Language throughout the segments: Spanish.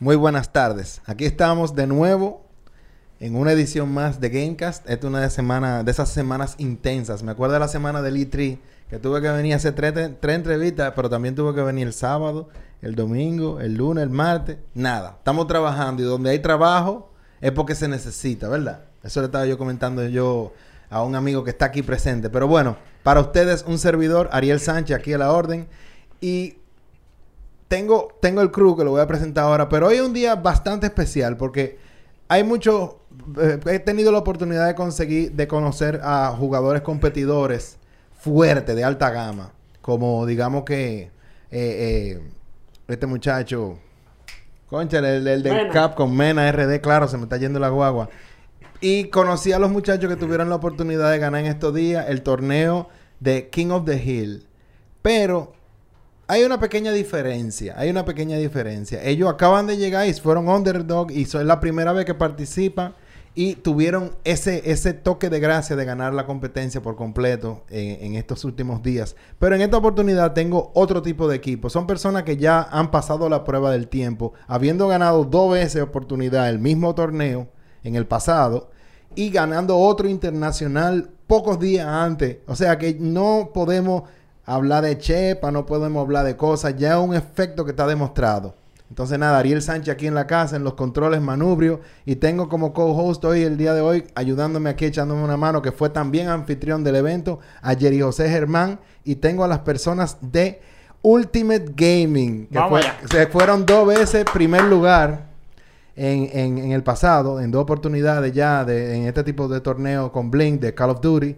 Muy buenas tardes. Aquí estamos de nuevo en una edición más de Gamecast. Esta es una de, semana, de esas semanas intensas. Me acuerdo de la semana del E3 que tuve que venir a hacer tres, tres entrevistas, pero también tuve que venir el sábado, el domingo, el lunes, el martes. Nada. Estamos trabajando y donde hay trabajo es porque se necesita, ¿verdad? Eso le estaba yo comentando yo a un amigo que está aquí presente. Pero bueno, para ustedes un servidor, Ariel Sánchez, aquí a la orden. Y tengo, tengo el crew que lo voy a presentar ahora, pero hoy es un día bastante especial porque hay mucho... eh, he tenido la oportunidad de conseguir, de conocer a jugadores competidores fuertes, de alta gama. Como digamos que eh, eh, este muchacho... Concha, el, el de Mena. Capcom, Mena RD, claro, se me está yendo la guagua. Y conocí a los muchachos que tuvieron la oportunidad de ganar en estos días el torneo de King of the Hill. Pero hay una pequeña diferencia. Hay una pequeña diferencia. Ellos acaban de llegar y fueron underdog y son la primera vez que participan y tuvieron ese, ese toque de gracia de ganar la competencia por completo en, en estos últimos días. Pero en esta oportunidad tengo otro tipo de equipo. Son personas que ya han pasado la prueba del tiempo, habiendo ganado dos veces oportunidad el mismo torneo en el pasado y ganando otro internacional pocos días antes. O sea que no podemos hablar de chepa, no podemos hablar de cosas, ya es un efecto que está demostrado. Entonces nada, Ariel Sánchez aquí en la casa, en los controles manubrio, y tengo como co-host hoy, el día de hoy, ayudándome aquí, echándome una mano, que fue también anfitrión del evento, a Jerry José Germán, y tengo a las personas de Ultimate Gaming, que Vamos fue- allá. se fueron dos veces primer lugar en, en- en el pasado, en dos oportunidades ya de, en este tipo de torneo con Blink de Call of Duty.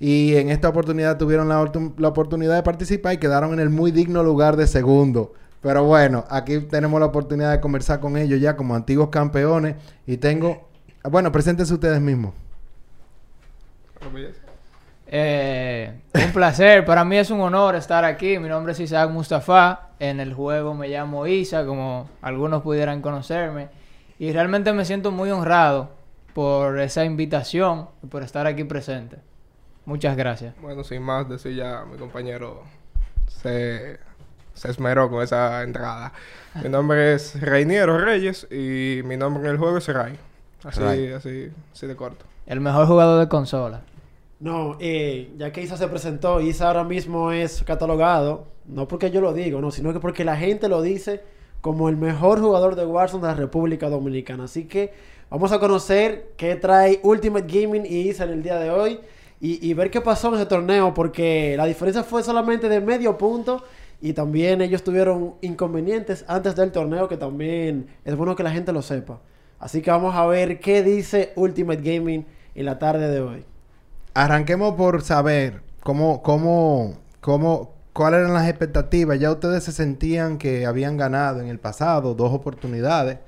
Y en esta oportunidad tuvieron la, ortu- la oportunidad de participar y quedaron en el muy digno lugar de segundo. Pero bueno, aquí tenemos la oportunidad de conversar con ellos ya como antiguos campeones. Y tengo... Bueno, preséntense ustedes mismos. Eh, un placer, para mí es un honor estar aquí. Mi nombre es Isaac Mustafa. En el juego me llamo Isa, como algunos pudieran conocerme. Y realmente me siento muy honrado por esa invitación y por estar aquí presente. Muchas gracias. Bueno, sin más decir ya, mi compañero se, se esmeró con esa entrada. Mi nombre es Reiniero Reyes y mi nombre en el juego es Ray. Así, Ray. así, así de corto. El mejor jugador de consola. No, eh, ya que Isa se presentó, Isa ahora mismo es catalogado, no porque yo lo digo, no, sino que porque la gente lo dice como el mejor jugador de Warzone de la República Dominicana. Así que vamos a conocer qué trae Ultimate Gaming y Isa en el día de hoy y, ver qué pasó en ese torneo, porque la diferencia fue solamente de medio punto y también ellos tuvieron inconvenientes antes del torneo que también es bueno que la gente lo sepa. Así que vamos a ver qué dice Ultimate Gaming en la tarde de hoy. Arranquemos por saber cómo, cómo, cómo, cuáles eran las expectativas. Ya ustedes se sentían que habían ganado en el pasado dos oportunidades.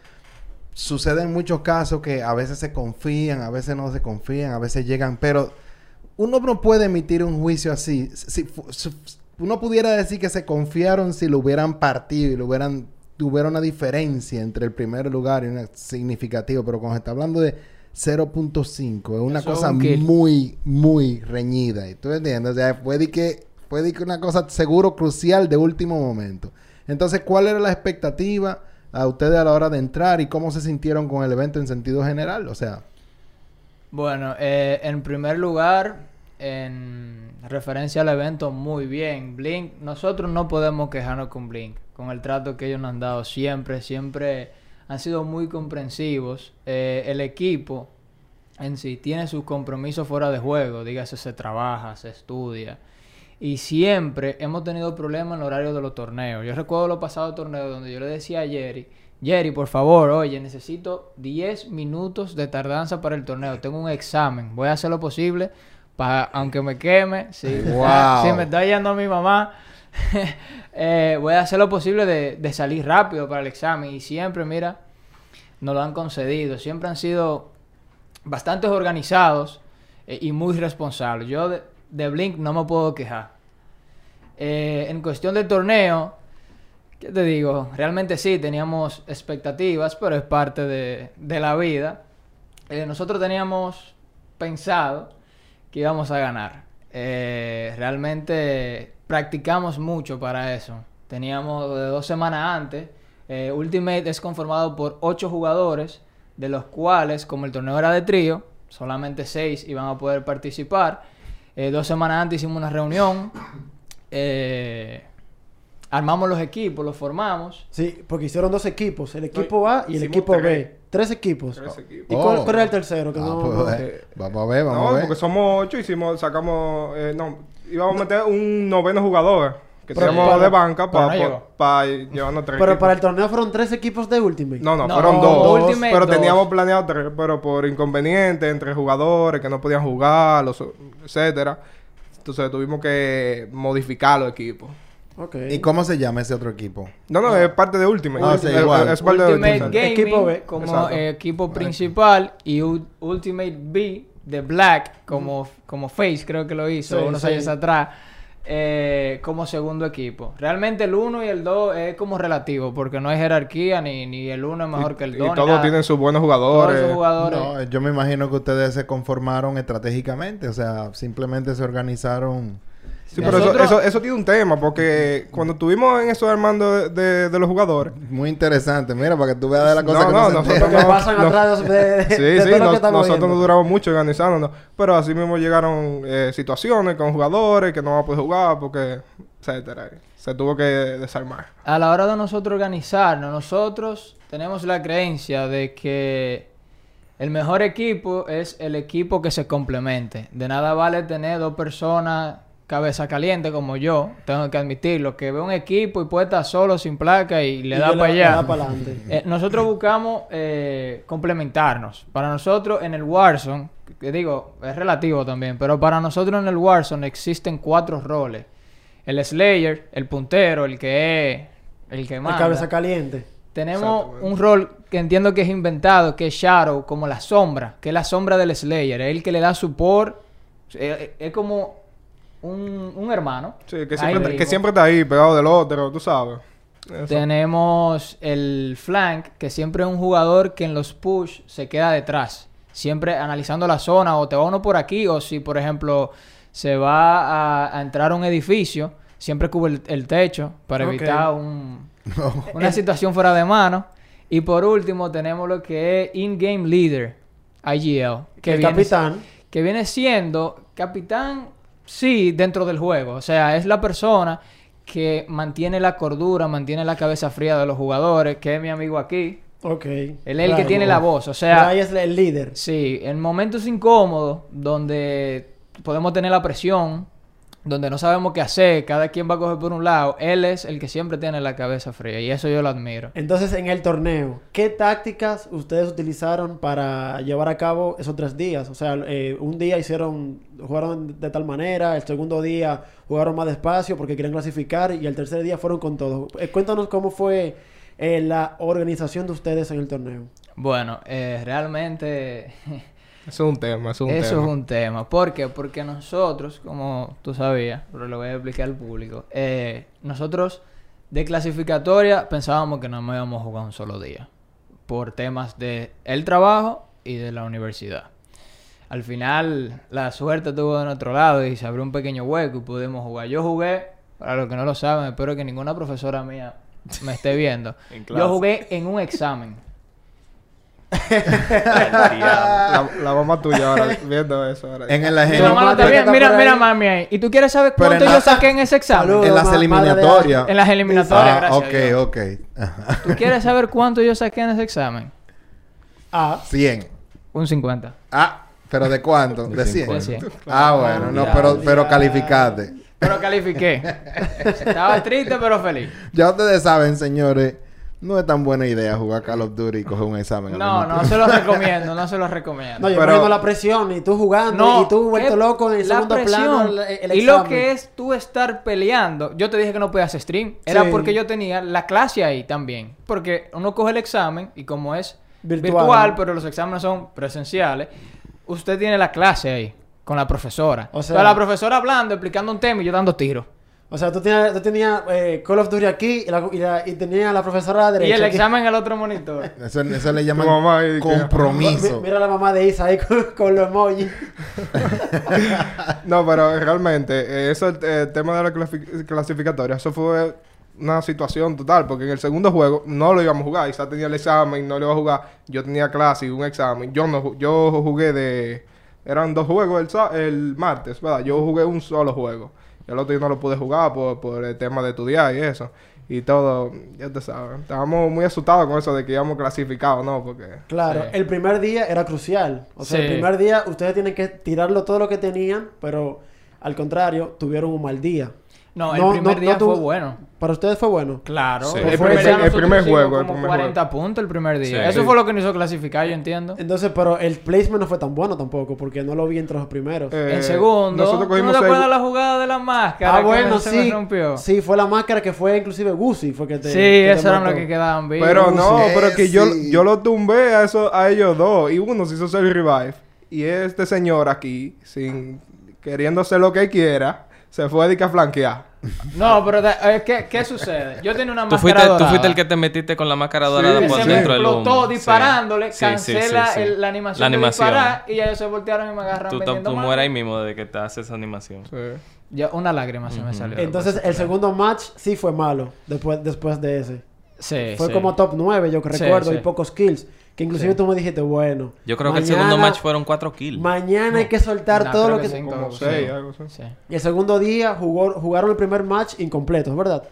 Suceden muchos casos que a veces se confían, a veces no se confían, a veces llegan, pero uno no puede emitir un juicio así. Si, uno pudiera decir que se confiaron si lo hubieran partido y lo hubieran tuviera una diferencia entre el primer lugar y una significativa, pero cuando se está hablando de 0.5 es una Eso es cosa un muy, muy reñida. ¿Y tú entiendes? O sea, fue de que, fue de que una cosa seguro crucial de último momento. Entonces, ¿cuál era la expectativa a ustedes a la hora de entrar y cómo se sintieron con el evento en sentido general? O sea, Bueno, eh, en primer lugar, en referencia al evento, muy bien. Blink, nosotros no podemos quejarnos con Blink, con el trato que ellos nos han dado siempre, siempre han sido muy comprensivos. Eh, el equipo en sí tiene sus compromisos fuera de juego, dígase, se trabaja, se estudia. Y siempre hemos tenido problemas en el horario de los torneos. Yo recuerdo los pasados torneos donde yo le decía a Jerry, Jerry, por favor, oye, necesito 10 minutos de tardanza para el torneo. Tengo un examen. Voy a hacer lo posible para, aunque me queme, si, Wow. si me está yendo mi mamá, eh, voy a hacer lo posible de, de salir rápido para el examen. Y siempre, mira, nos lo han concedido. Siempre han sido bastante organizados eh, y muy responsables. Yo de, de Blink no me puedo quejar. Eh, en cuestión del torneo, ¿qué te digo? Realmente sí, teníamos expectativas, pero es parte de, de la vida. Nosotros teníamos pensado que íbamos a ganar. Eh, realmente practicamos mucho para eso. Teníamos de dos semanas antes Eh, Ultimate es conformado por 8 jugadores, de los cuales, como el torneo era de trío, solamente 6 iban a poder participar. Eh, dos semanas antes hicimos una reunión. eh, armamos los equipos, los formamos. Sí, porque hicieron dos equipos, el equipo A y el equipo B. tres. Equipos. Tres equipos. ¿Y cuál, Oh. cuál era el tercero? Que Ah, no, pues, no- eh, vamos a ver, vamos No, a ver. porque somos ocho, hicimos, sacamos, eh, no, íbamos a meter un noveno jugador que Pero teníamos para- de banca pero para no llegó. llevarnos tres Pero equipos. para el torneo fueron tres equipos de Ultimate. No, no, No, fueron dos. Pero dos. teníamos planeado tres, pero por inconvenientes entre jugadores que no podían jugar, los, etcétera. Entonces tuvimos que modificar los equipos. ¿Y cómo se llama ese otro equipo? No, no, es parte de Ultimate. Ah, sí, Es- igual. es parte de Ultimate Ultimate. Gaming Equipo B. como eh, equipo principal y U- Ultimate B de Black como, como Face creo que lo hizo Sí, unos sí. años atrás eh, como segundo equipo. Realmente el 1 y el 2 es como relativo porque no hay jerarquía ni, ni el 1 es mejor que el Y 2. todos tienen sus buenos jugadores. Todos jugadores. No, yo me imagino que ustedes se conformaron estratégicamente, o sea, simplemente se organizaron. Sí, pero eso, eso, eso tiene un tema, porque cuando estuvimos en eso armando de, de- de los jugadores, Muy interesante, mira, para que tú veas de la cosa No, que no, no, nosotros no, pasan no. atrás de, de- sí, de sí, todo lo nos- que estamos nosotros viendo. nos duramos mucho organizándonos, pero así mismo llegaron eh, situaciones con jugadores que no van a poder jugar porque, etcétera, se tuvo que desarmar. A la hora de nosotros organizarnos, nosotros tenemos la creencia de que el mejor equipo es el equipo que se complemente. De nada vale tener dos personas cabeza caliente como yo, tengo que admitirlo, que ve un equipo y puede estar solo sin placa y le Y da le- para le allá. da para adelante. Eh, nosotros buscamos eh, complementarnos. Para nosotros en el Warzone, que digo, es relativo también, pero para nosotros en el Warzone existen cuatro roles. El Slayer, el puntero, el que es el que La manda. cabeza caliente. Tenemos un rol que entiendo que es inventado, que es Shadow, como la sombra, que es la sombra del Slayer, es el que le da support, eh, eh, es como un, un hermano. Sí, que Ahí siempre, que mismo. siempre está ahí, pegado del otro, tú sabes. Eso. Tenemos el flank, que siempre es un jugador que en los push se queda detrás. Siempre analizando la zona, o te va uno por aquí, o si, por ejemplo, se va a, a entrar a un edificio, siempre cubre el, el techo para evitar un, una situación fuera de mano. Y por último, tenemos lo que es In-Game Leader, IGL. Que el viene- capitán. que viene siendo capitán, sí, dentro del juego. O sea, es la persona que mantiene la cordura, mantiene la cabeza fría de los jugadores, que es mi amigo aquí. Ok. Él es el que tiene la voz. O sea, ahí es el líder. sí, en momentos incómodos, donde podemos tener la presión, donde no sabemos qué hacer, cada quien va a coger por un lado, él es el que siempre tiene la cabeza fría. Y eso yo lo admiro. Entonces, en el torneo, ¿qué tácticas ustedes utilizaron para llevar a cabo esos tres días? O sea, eh, un día hicieron, jugaron de tal manera, el segundo día jugaron más despacio porque querían clasificar y el tercer día fueron con todo. Eh, cuéntanos cómo fue eh, la organización de ustedes en el torneo. Bueno, eh, realmente... Eso es un tema, eso es un Eso tema. es un tema. ¿Por qué? Porque nosotros, como tú sabías, pero lo voy a explicar al público, eh, nosotros de clasificatoria pensábamos que no me íbamos a jugar un solo día. Por temas de el trabajo y de la universidad. Al final, la suerte estuvo de nuestro lado y se abrió un pequeño hueco y pudimos jugar. Yo jugué, para los que no lo saben, espero que ninguna profesora mía me esté viendo. Yo jugué en un examen. La, la mamá tuya ahora viendo eso. Ahora. En el Tu ejemplo- mamá no está madre bien. está Mira, mira, mami ahí. ¿Y tú quieres saber cuánto yo la- saqué en ese examen? Salud. en las eliminatorias. En las eliminatorias, Ah, gracias. ok, Dios. ok. Ajá. ¿Tú quieres saber cuánto yo saqué en ese examen? Ah, 100. Un 50. Ah, ¿pero de cuánto? De 100. De 100. Ah, bueno, no, pero, pero calificaste. Pero califiqué. Estaba triste, pero feliz. Ya ustedes saben, señores, no es tan buena idea jugar Call of Duty y coger un examen. al No, no se lo recomiendo, no se lo recomiendo. no, yo Pero- poniendo la presión y tú jugando No, y tú vuelto loco en el segundo presión. plano el, el y lo que es tú estar peleando. Yo te dije que no podías stream. Era Sí. porque yo tenía la clase ahí también. Porque uno coge el examen y como es Virtual. virtual, pero los exámenes son presenciales, usted tiene la clase ahí con la profesora. O sea, la profesora hablando, explicando un tema y yo dando tiros. O sea, tú tenías, tú tenías eh, Call of Duty aquí y, la, y, la- y tenía a la profesora a la derecha. Y el aquí. examen en el otro monitor. Eso, eso le llaman mamá ahí que- compromiso. Mi- Mira la mamá de Isa ahí con, con los emojis. No, pero realmente, eh, eso, el, el tema de la clasi- clasificatoria, eso fue una situación total, porque en el segundo juego no lo íbamos a jugar. Isa tenía el examen, no lo iba a jugar. Yo tenía clase y un examen. Yo no yo jugué de... Eran dos juegos el, sa- el martes, ¿verdad? Yo jugué un solo juego. El otro yo no lo pude jugar por, por el tema de estudiar y eso. Y todo, ya te sabes. Estábamos muy asustados con eso de que íbamos clasificados, ¿no? Porque... Claro, Sí. el primer día era crucial. O sea, el primer día ustedes tienen que tirarlo todo lo que tenían, pero al contrario, tuvieron un mal día. No, el No, primer no, día no tu- fue bueno. Para ustedes fue bueno. Claro. Sí. El, El primer, el juego, el como primer 40 puntos el primer día. Sí. Eso fue lo que nos hizo clasificar, yo entiendo. Entonces, pero el placement no fue tan bueno tampoco, porque no lo vi entre los primeros. Eh, en segundo, nosotros ¿tú no te acuerdas seg- la jugada de la máscara? ah, bueno, sí. rompió? Sí, fue la máscara que fue inclusive Guzzi, fue que te Sí, que esos eran los que quedaban vivos. Pero no, pero que yo, yo lo tumbé a, eso, a ellos dos. Y uno se hizo el revive. Y este señor aquí, sin queriendo hacer lo que quiera, se fue a dedicar a flanquear. No, pero eh, ¿qué, ¿qué sucede? Yo tenía una Tú máscara fuiste, tú dorada. fuiste el que te metiste con la máscara dorada que por se me dentro del explotó humo. disparándole, Sí. Sí, sí, cancela sí, sí. el- la animación La de animación. disparar y ya ellos se voltearon y me agarran Tú, tú, vendiendo tú mueres ahí mismo de que te haces esa animación. Sí. Ya una lágrima se me Ujú. salió. Entonces, el segundo match sí fue malo, después, después de ese. sí, fue sí. como top 9, yo que Sí, recuerdo, sí. y pocos kills. Que inclusive Sí. tú me dijiste, bueno. Yo creo que el mañana- segundo match fueron cuatro kills. Mañana hay que soltar No, todo lo que... que sí. Como Sí. seis, algo así. Sí. Y el segundo día jugó, jugaron el primer match incompleto, ¿verdad?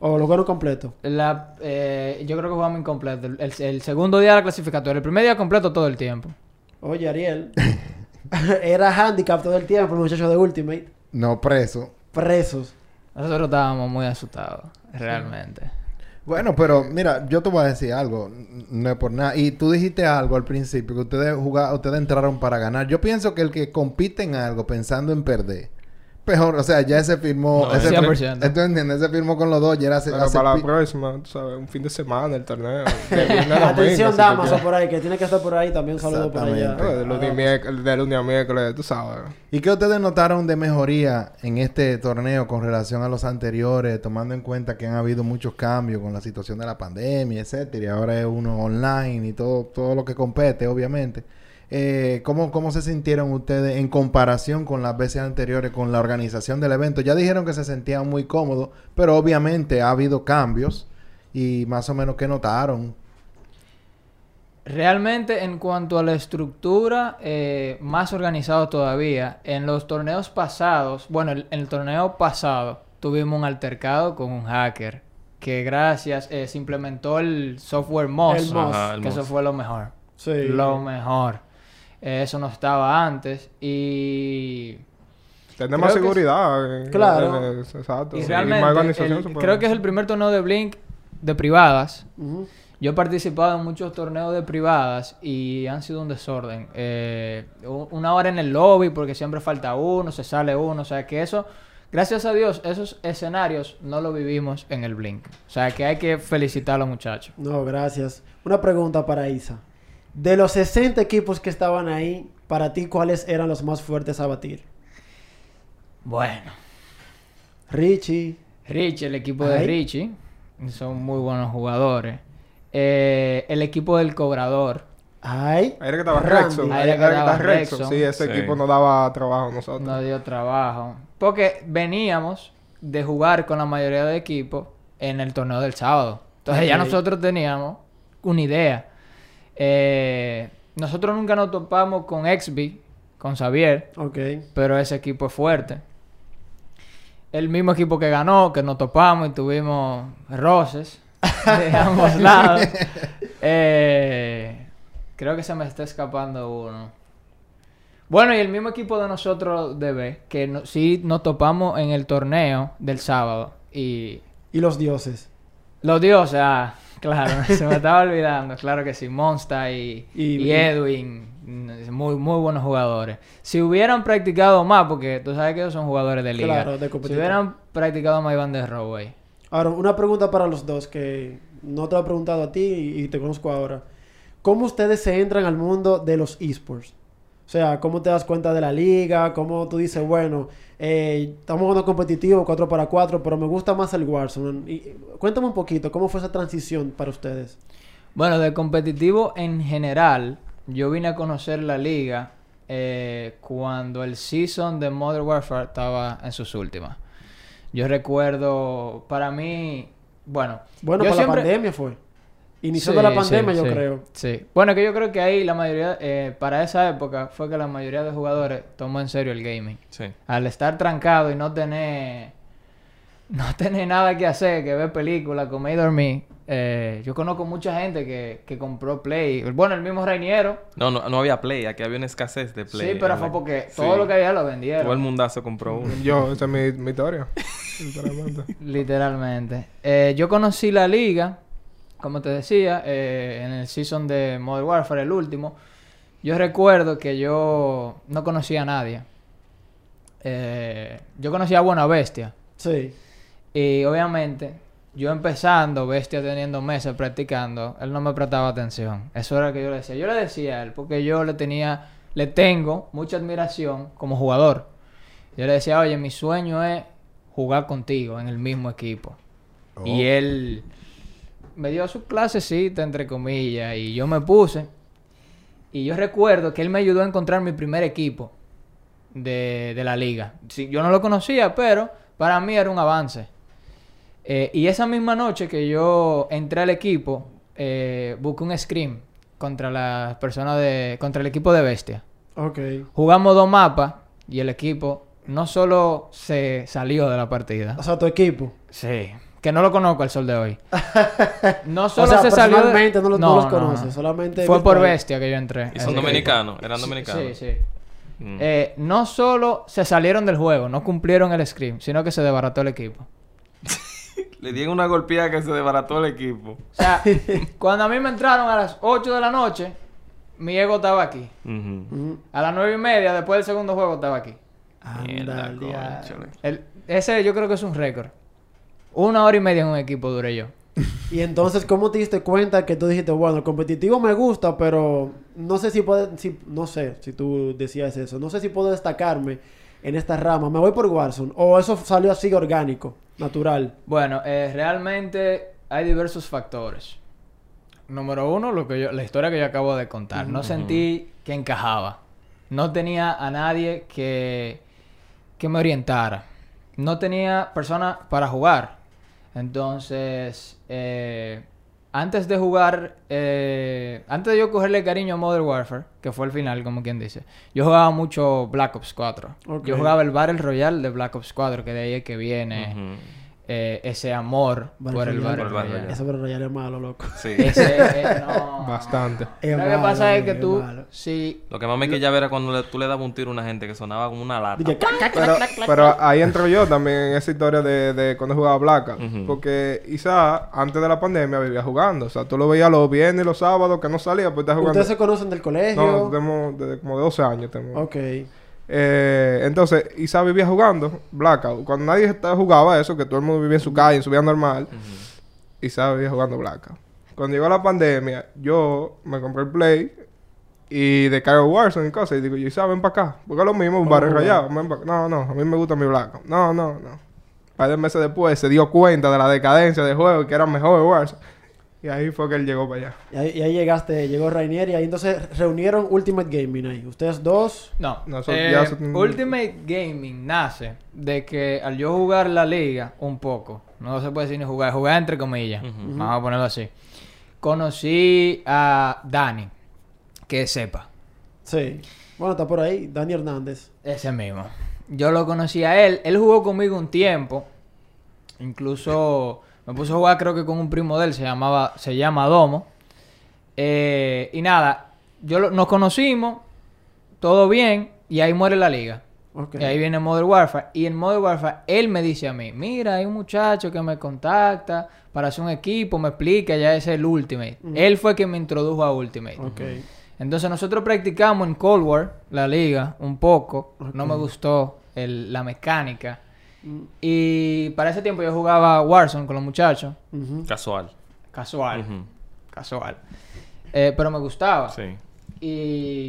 O lo jugaron completo. La, eh, yo creo que jugamos incompleto. El, el- el segundo día de la clasificatoria. El primer día completo todo el tiempo. Oye, Ariel. era handicap todo el tiempo, el muchacho de Ultimate. No preso. Presos. Nosotros estábamos muy asustados, realmente. Bueno, pero mira, yo te voy a decir algo, no es por nada. Y tú dijiste algo al principio, que ustedes jugaron, ustedes entraron para ganar. Yo pienso que el que compite en algo pensando en perder, peor, o sea, ya ese firmó, No, ese, 100%. ¿tú entiendes? Ese firmó con los dos, ya era hace, Pero hace para la próxima, tú sabes, un fin de semana el torneo. Atención, damas o por ahí, que tiene que estar por ahí. También un saludo por allá. De lunes a miércoles, tú sabes. ¿Y qué ustedes notaron de mejoría en este torneo con relación a los anteriores, tomando en cuenta que han habido muchos cambios con la situación de la pandemia, etcétera, y ahora es uno online y todo, todo lo que compete, obviamente? Eh, ¿cómo, ¿Cómo se sintieron ustedes en comparación con las veces anteriores con la organización del evento? Ya dijeron que se sentían muy cómodos, pero obviamente ha habido cambios y más o menos qué notaron. Realmente, en cuanto a la estructura, eh, más organizado todavía. En los torneos pasados, bueno, en el torneo pasado tuvimos un altercado con un hacker que gracias eh, se implementó el software. Ajá, el que eso fue lo mejor. Sí. Lo mejor. Eh, eso no estaba antes y Tener más que es- Claro. seguridad. Claro. Exacto. Y Y realmente, más organización. el- creo que es el primer torneo de Blink de privadas. Yo he participado en muchos torneos de privadas y han sido un desorden. Eh, una hora en el lobby porque siempre falta uno, se sale uno. O sea que eso, gracias a Dios, esos escenarios no lo vivimos en el Blink. O sea que hay que felicitar a los muchachos. No, gracias. Una pregunta para Isa. De los 60 equipos que estaban ahí, para ti, ¿cuáles eran los más fuertes a batir? Bueno, Richie. Richie, el equipo de Ay. Richie, son muy buenos jugadores. Eh, el equipo del cobrador. Ay. Ahí era que estaba. Rexon. Ahí era que estaba Rexon. Sí, ese Sí. equipo nos daba trabajo a nosotros. nos dio trabajo. Porque veníamos de jugar con la mayoría de equipos en el torneo del sábado. Entonces ya nosotros teníamos una idea. Eh, nosotros nunca nos topamos con XB, con Xavier, Ok. pero ese equipo es fuerte. El mismo equipo que ganó, que nos topamos y tuvimos roces de ambos lados. Eh, creo que se me está escapando uno. Bueno, y el mismo equipo de nosotros de B, que no- sí nos topamos en el torneo del sábado. Y Y los dioses. los dioses, ah, claro, se me estaba olvidando. Claro que sí, Monsta y, Y- y Edwin, muy, muy buenos jugadores. Si hubieran practicado más, porque tú sabes que ellos son jugadores de liga. Claro, de si hubieran practicado más, iban de row, güey. Ahora, una pregunta para los dos que no te lo he preguntado a ti y, y te conozco ahora. ¿Cómo ustedes se entran al mundo de los esports? O sea, ¿cómo te das cuenta de la liga? ¿Cómo tú dices, bueno, eh, estamos jugando competitivo 4 para 4, pero me gusta más el Warzone? Y, cuéntame un poquito, ¿cómo fue esa transición para ustedes? Bueno, de competitivo en general, yo vine a conocer la liga eh, cuando el season de Modern Warfare estaba en sus últimas. Yo recuerdo, para mí, Bueno, Bueno, yo siempre- la pandemia fue. Iniciando Sí, la pandemia, sí, yo sí, creo. Sí. Bueno, que yo creo que ahí la mayoría, eh, para esa época, fue que la mayoría de jugadores tomó en serio el gaming. Sí. Al estar trancado y no tener, no tener nada que hacer, que ver películas, comer y dormir. eh, yo conozco mucha gente que, que compró Play. Bueno, el mismo Reiniero. No, no, no había Play. Aquí había una escasez de Play. Sí, pero fue la- porque Sí. todo lo que había lo Todo el vendieron. mundazo compró uno. Yo, esa es mi, mi historia. Sinceramente. Literalmente. Eh, yo conocí la liga, como te decía, eh, en el season de Modern Warfare, el último. Yo recuerdo que yo no conocía a nadie. Eh, yo conocía a Buena Bestia. Sí. Y obviamente, yo empezando, Bestia teniendo meses practicando, él no me prestaba atención. Eso era lo que yo le decía. Yo le decía a él, porque yo le tenía, le tengo mucha admiración como jugador. Yo le decía, oye, mi sueño es jugar contigo en el mismo equipo. Y él me dio su clasecita, entre comillas, y yo me puse. Y yo recuerdo que él me ayudó a encontrar mi primer equipo de, de la liga. Sí, yo no lo conocía, pero para mí era un avance. Eh, y esa misma noche que yo entré al equipo, eh, busqué un scream contra las personas de. contra el equipo de Bestia. Ok. Jugamos dos mapas y el equipo no solo se salió de la partida. O sea, tu equipo. Sí. Que no lo conozco al sol de hoy. No O solo sea, se salió. de- no los- no los conoces, solamente Fue por bestia que yo entré. Y son dominicanos. Eran dominicanos. Sí, sí. Mm. Eh, no solo se salieron del juego, no cumplieron el scream, sino que se desbarató el equipo. Le dieron una golpeada que se desbarató el equipo. O sea, cuando a mí me entraron a las 8 de la noche, mi ego estaba aquí. A las 9 y media, después del segundo juego, estaba aquí. Mierda. El- ese yo creo que es un récord. Una hora y media en un equipo duré yo. Y entonces, ¿cómo te diste cuenta que tú dijiste, bueno, el competitivo me gusta, pero no sé si puede, si, no sé si tú decías eso, no sé si puedo destacarme en esta rama, me voy por Warzone, o eso salió así orgánico, natural. Bueno, eh, realmente hay diversos factores. Número uno, lo que yo, la historia que yo acabo de contar. No sentí que encajaba. No tenía a nadie que, que me orientara. No tenía personas para jugar. Entonces, eh, antes de jugar, eh, antes de yo cogerle cariño a Modern Warfare, que fue el final, como quien dice, yo jugaba mucho Black Ops 4. Ok. Yo jugaba el Battle Royale de Black Ops 4, que de ahí es que viene. Eh, ese amor Battle por el Royale. Battle Por el Battle Royale. Eso pero Royale es malo, loco. Sí. Ese, eh, no. Bastante. Es Lo que pasa es que tú, malo. sí, Lo que más me quillaba era cuando le- tú le dabas un tiro a una gente que sonaba como una lata. Dije, "Clac, clac, Pero, clac, clac". pero ahí entro yo también en esa historia de, de cuando jugaba Blackout. Ujú. Porque Isa, antes de la pandemia, vivía jugando. O sea, tú lo veías los viernes y los sábados que no salía, pues estás jugando. ¿Ustedes se conocen del colegio? No, tenemos desde como 12 años. Tenemos. Ok. Eh, entonces, Isa vivía jugando Blackout. Cuando nadie estaba- jugaba eso, que todo el mundo vivía en su calle, en su vida normal, Isa vivía jugando Blackout. Cuando llegó la pandemia, yo me compré el Play y descargo Warzone y cosas. Y digo, Isa, ven para acá. Porque es lo mismo, un Vamos barrio rayado. ven pa' acá. No, no, a mí me gusta mi Blackout. No, no, no. Un par de meses después se dio cuenta de la decadencia del juego y que era mejor Warzone. Y ahí fue que él llegó para allá. Y ahí, y ahí llegaste, llegó Rainier y ahí entonces reunieron Ultimate Gaming ahí. Ustedes dos. no. Nosotros Eh, ya se- Ultimate Gaming nace de que al yo jugar la liga un poco, no se puede decir ni jugar, jugar entre comillas, vamos a ponerlo así. Conocí a Dani, que sepa, Sí. Bueno, está por ahí. Dani Hernández. ese mismo. Yo lo conocí a él, él jugó conmigo un tiempo, incluso me puso a jugar creo que con un primo de él, se llamaba, se llama Domo. Eh, y nada, yo lo- nos conocimos, todo bien, y ahí muere la liga. Y ahí viene Modern Warfare. Y en Modern Warfare, él me dice a mí, mira, hay un muchacho que me contacta para hacer un equipo, me explica, ya es el Ultimate. Él fue quien me introdujo a Ultimate. Entonces nosotros practicamos en Cold War, la liga, un poco. No me gustó el- la mecánica. Mm, Y para ese tiempo yo jugaba Warzone con los muchachos. Casual. Casual. Casual. Eh, pero me gustaba. Sí. Y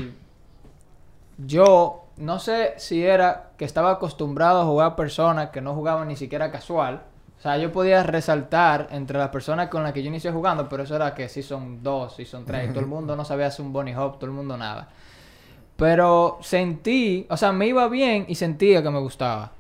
yo no sé si era que estaba acostumbrado a jugar personas que no jugaban ni siquiera casual. O sea, yo podía resaltar entre las personas con las que yo inicié jugando, pero eso era que sí son dos, sí son tres. Todo el mundo no sabía hacer un bunny hop, todo el mundo nada. Pero sentí, o sea, me iba bien y sentía que me gustaba.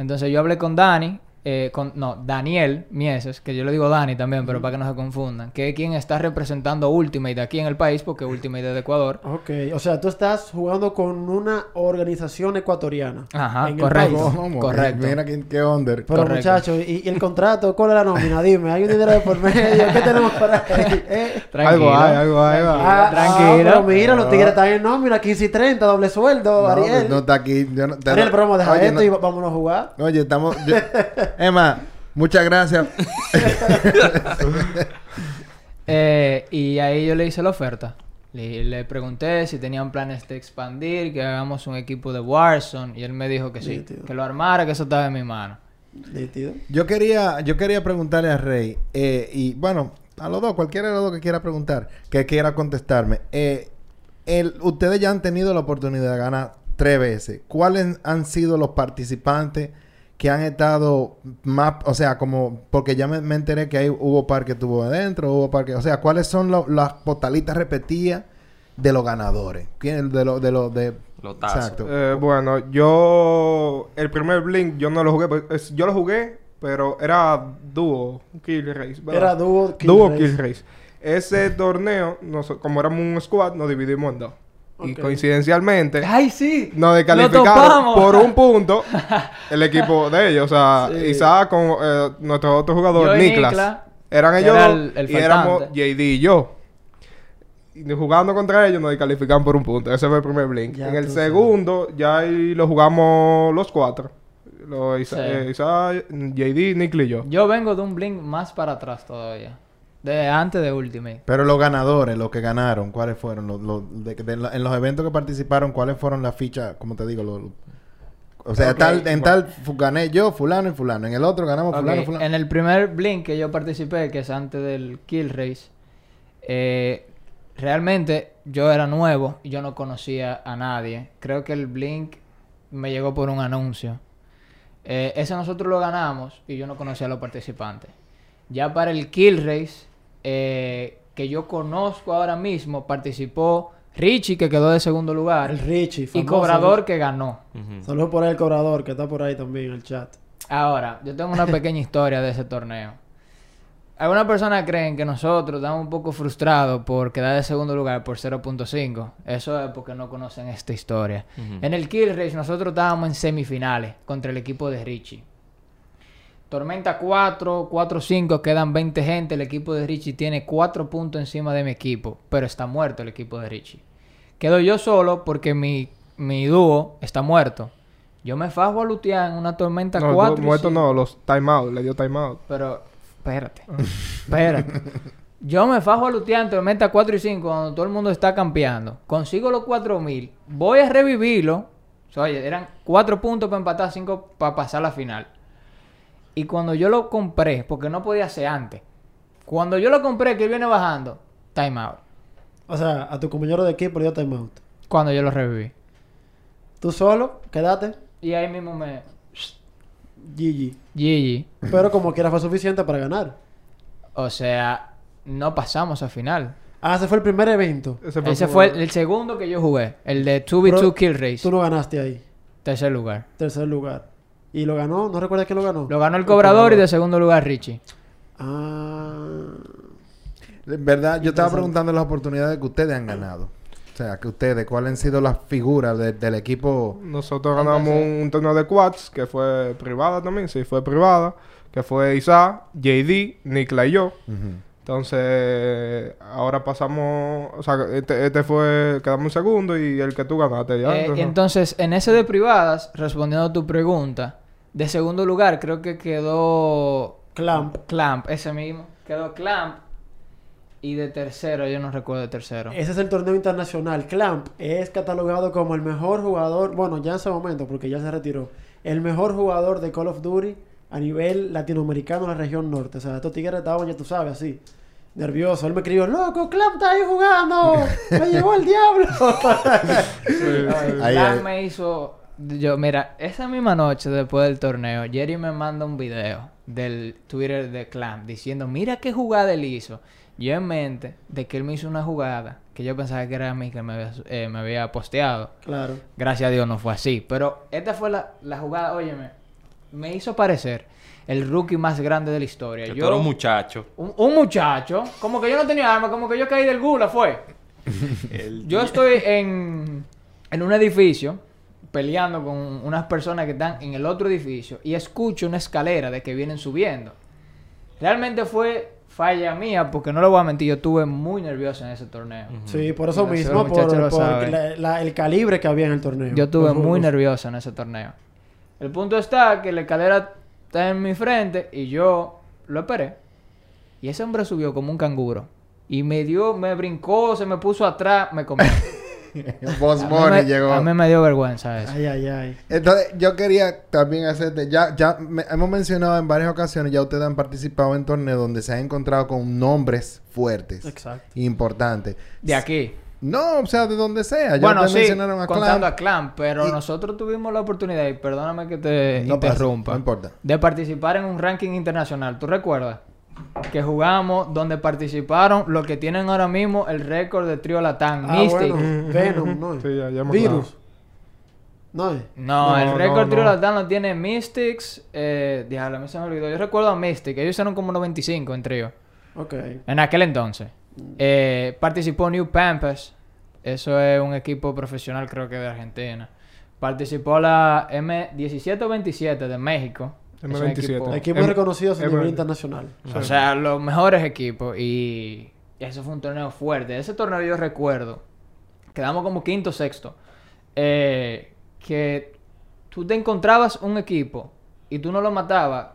Entonces yo hablé con Dani eh, con, no, Daniel Mieses, que yo le digo Dani también, pero para que no se confundan, que es quien está representando Ultimate aquí en el país, porque Ultimate es de Ecuador. Ok, o sea, tú estás jugando con una organización ecuatoriana. Ajá, en el correcto. Correcto. Mira qué, qué under. Pero muchachos, ¿y, y el contrato? ¿Cuál es la nómina? Dime, ¿hay un dinero de por medio? ¿Qué tenemos por ahí? ¿Eh? Algo hay, algo hay. Ah, tranquilo. ah, pero mira, los tigres están en nómina, 15 y 30, doble sueldo, No, Ariel. no está aquí. Yo no, te- Ariel, pero vamos a dejar Oye, esto no- y vámonos a jugar. Oye, estamos... yo- Emma, muchas gracias. Eh, y ahí yo le hice la oferta. Le, le pregunté si tenían planes de expandir, que hagamos un equipo de Warzone. Y él me dijo que sí, que lo armara, que eso estaba en mi mano. Yo quería, yo quería preguntarle a Rey, eh, y bueno, a los dos, cualquiera de los dos que quiera preguntar, que quiera contestarme. Eh, el- ustedes ya han tenido la oportunidad de ganar tres veces. ¿Cuáles han sido los participantes que han estado más, o sea, como, porque ya me, me enteré que hay, hubo par que estuvo adentro, hubo par que, o sea, ¿cuáles son lo- las postalitas repetidas de los ganadores? ¿Quién, de los, de los, de... Los tazos. Exacto. Eh, bueno, yo... El primer Blink yo no lo jugué. pues, es- Yo lo jugué, pero era dúo Kill Race. ¿verdad? Era dúo Kill Dúo Race. Kill Race. Ese torneo, noso- como éramos un squad, nos dividimos en dos. Y coincidencialmente... ¡Ay, sí! Nos ¡Lo descalificaron por un punto el equipo de ellos. O sea, Sí. Isaac con eh, nuestro otro jugador, Yo y Niklas. Niklas, eran ellos era dos el- el y éramos. JD y yo. Y jugando contra ellos nos descalificaron por un punto. Ese fue el primer blink. Ya en el sabes. segundo, ya ahí lo jugamos los cuatro. Los Isa- Sí. eh, JD, Niklas y yo. Yo vengo de un blink más para atrás todavía. De antes de Ultimate. Pero los ganadores, los que ganaron, ¿cuáles fueron? Los, los- de- de en los eventos que participaron, ¿cuáles fueron las fichas? Como te digo, los- o sea, tal, en bueno. tal gané yo, fulano y fulano. En el otro ganamos fulano y fulano. En el primer Blink que yo participé, que es antes del Kill Race, eh, realmente yo era nuevo y yo no conocía a nadie. Creo que el Blink me llegó por un anuncio. Eh, ese nosotros lo ganamos y yo no conocía a los participantes. Ya para el Kill Race, eh, que yo conozco ahora mismo, participó Richie, que quedó de segundo lugar, El Richie, y Cobrador, que ganó. Ujú. Saludos por el cobrador, que está por ahí también en el chat. Ahora, yo tengo una pequeña historia de ese torneo. Algunas personas creen que nosotros estamos un poco frustrados por quedar de segundo lugar por 0.5. Eso es porque no conocen esta historia. En el Kill Race nosotros estábamos en semifinales contra el equipo de Richie. Tormenta 4, 4-5, quedan 20 gente. El equipo de Richie tiene 4 puntos encima de mi equipo, pero está muerto el equipo de Richie. Quedo yo solo porque mi, mi dúo está muerto. Yo me fajo a lutear en una tormenta No, 4. no, y muerto cinco. no, los timeout, le dio timeout. Pero, espérate. espérate. Yo me fajo a lutear en tormenta 4 y 5 cuando todo el mundo está campeando. Consigo los 4000. Voy a revivirlo. O sea, oye, eran 4 puntos para empatar, 5 para pasar la final. Y cuando yo lo compré, porque no podía ser antes. Cuando yo lo compré, que él viene bajando, timeout. O sea, a tu compañero de equipo le dio timeout. Cuando yo lo reviví. Tú solo, quédate, Y ahí mismo me. GG. GG. Pero como quiera fue suficiente para ganar. O sea, no pasamos a final. Ah, ese fue el primer evento. Ese fue el, el segundo que yo jugué. El de 2v2 Pero Kill Race. Tú no ganaste ahí. Tercer lugar. Tercer lugar. ¿Y lo ganó? ¿No recuerdas quién lo ganó? Lo ganó el cobrador y de segundo lugar Richie. Ah... En verdad, yo estaba preguntando las oportunidades que ustedes han ganado. O sea, que ustedes, ¿cuáles han sido las figuras de- del equipo? Nosotros ganamos Entonces- un, torneo de quads que fue privada también, sí, fue privada. Que fue Isaac, JD, Nikla y yo. Entonces, ahora pasamos, o sea, este, este fue, quedamos en segundo y el que tú ganaste ya. Eh, entonces- entonces, en ese de privadas, respondiendo a tu pregunta, de segundo lugar creo que quedó Clamp. Clamp, ese mismo. Quedó Clamp. Y de tercero, yo no recuerdo de tercero. Ese es el torneo internacional. Clamp es catalogado como el mejor jugador, bueno, ya en ese momento, porque ya se retiró, el mejor jugador de Call of Duty a nivel latinoamericano en la región norte. O sea, estos tigres estaban, ya tú sabes, así, nervioso. Él me escribió, loco, Clamp está ahí jugando, me llevó el diablo. Clamp me hizo... Yo, mira, esa misma noche después del torneo, Jerry me manda un video del Twitter de Clamp diciendo, mira qué jugada él hizo. Yo en mente de que él me hizo una jugada que yo pensaba que era a mí que me había, eh, me había posteado. claro. Gracias a Dios no fue así. Pero esta fue la, la jugada, óyeme. me hizo parecer el rookie más grande de la historia. Que Yo, eres un muchacho. un, un muchacho, como que yo no tenía arma, como que yo caí del gula, fue. Yo estoy en, en un edificio peleando con unas personas que están en el otro edificio y escucho una escalera de que vienen subiendo. Realmente fue falla mía porque no lo voy a mentir, yo estuve muy nervioso en ese torneo. Sí, por eso Gracias, mismo, por, la- la- el calibre que había en el torneo. Yo estuve muy nervioso en ese torneo. El punto está que la escalera está en mi frente y yo lo esperé. Y ese hombre subió como un canguro. Y me dio, me brincó, se me puso atrás, me comió. Boss me- llegó. A mí me dio vergüenza eso. Ay, ay, ay. Entonces, yo quería también hacerte, ya, ya me- hemos mencionado en varias ocasiones, ya ustedes han participado en torneos donde se han encontrado con nombres fuertes, Exacto. importantes. De aquí. No, o sea, de donde sea. Ya bueno, sí, mencionaron a contando Clan. a Clan, pero Y- nosotros tuvimos la oportunidad, y perdóname que te No pasa, interrumpa, no importa. de participar en un ranking internacional. ¿Tú recuerdas? Que jugamos donde participaron los que tienen ahora mismo el récord de trío Latán, Ah, Mystic. bueno, Venom, ¿no? Sí, ya, ya hemos Virus. No. No, No, el no, récord trío no. Latán lo tiene Mystics. Eh, diablo, a mí se me olvidó. Yo recuerdo a Mystic. Ellos hicieron como 95 en trío. Ok. En aquel entonces. Eh, participó New Pampas. Eso es un equipo profesional, creo que de Argentina. Participó la M17 o 27 de México. Es un M27. equipo- Equipos Em- reconocidos a nivel internacional. o sea, los mejores equipos. Y eso fue un torneo fuerte. Ese torneo yo recuerdo. Quedamos como quinto sexto. Eh, que tú te encontrabas un equipo y tú no lo matabas.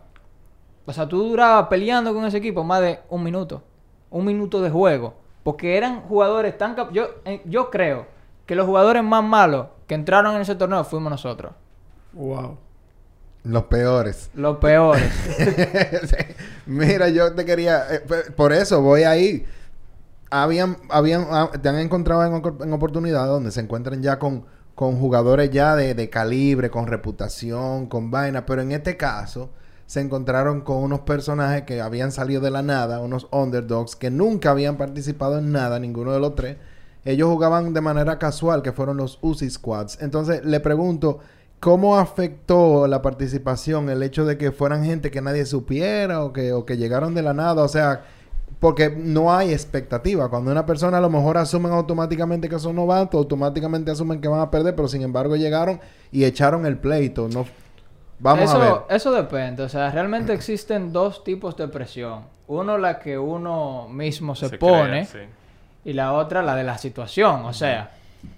O sea, tú durabas peleando con ese equipo más de un minuto. Un minuto de juego. Porque eran jugadores tan... cap- Yo, eh, yo creo que los jugadores más malos que entraron en ese torneo fuimos nosotros. Wow. Los peores. Los peores. Mira, yo te quería... eh, por eso voy ahí. Habían, habían, ah, te han encontrado en, en oportunidades donde se encuentran ya con, con jugadores ya de, de calibre, con reputación, con vaina. Pero en este caso se encontraron con unos personajes que habían salido de la nada, unos underdogs que nunca habían participado en nada, ninguno de los tres. Ellos jugaban de manera casual, que fueron los Uzi Squads. Entonces, le pregunto, ¿cómo afectó la participación el hecho de que fueran gente que nadie supiera o que, o que llegaron de la nada? O sea, porque no hay expectativa. Cuando una persona a lo mejor asumen automáticamente que son novatos, automáticamente asumen que van a perder, pero sin embargo llegaron y echaron el pleito. No... Vamos eso, a ver. Eso depende. O sea, realmente existen dos tipos de presión. Uno, la que uno mismo se, pone. crea, sí. Y la otra, la de la situación. O sea,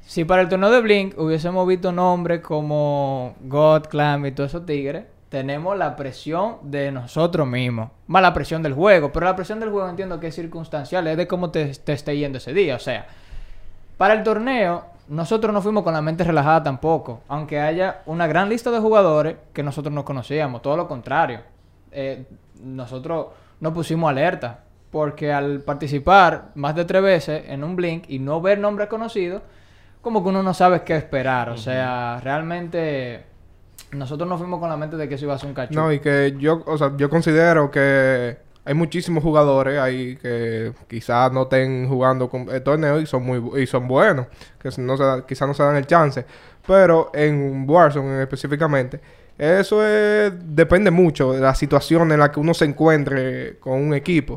si para el torneo de Blink hubiésemos visto nombres como God, Clam y todos esos tigres, tenemos la presión de nosotros mismos. Más la presión del juego. Pero la presión del juego entiendo que es circunstancial. Es de cómo te, te esté yendo ese día. O sea, para el torneo, nosotros no fuimos con la mente relajada tampoco. Aunque haya una gran lista de jugadores que nosotros no conocíamos. Todo lo contrario. Eh, nosotros nos pusimos alerta. Porque al participar más de tres veces en un Blink y no ver nombres conocidos, como que uno no sabe qué esperar. O sea, realmente nosotros no fuimos con la mente de que eso iba a ser un cacho. No, y que yo, o sea, yo considero que hay muchísimos jugadores ahí que quizás no estén jugando con el torneo y son muy y son buenos, que no se da- quizás no se dan el chance, pero en Warzone específicamente eso es- depende mucho de la situación en la que uno se encuentre con un equipo.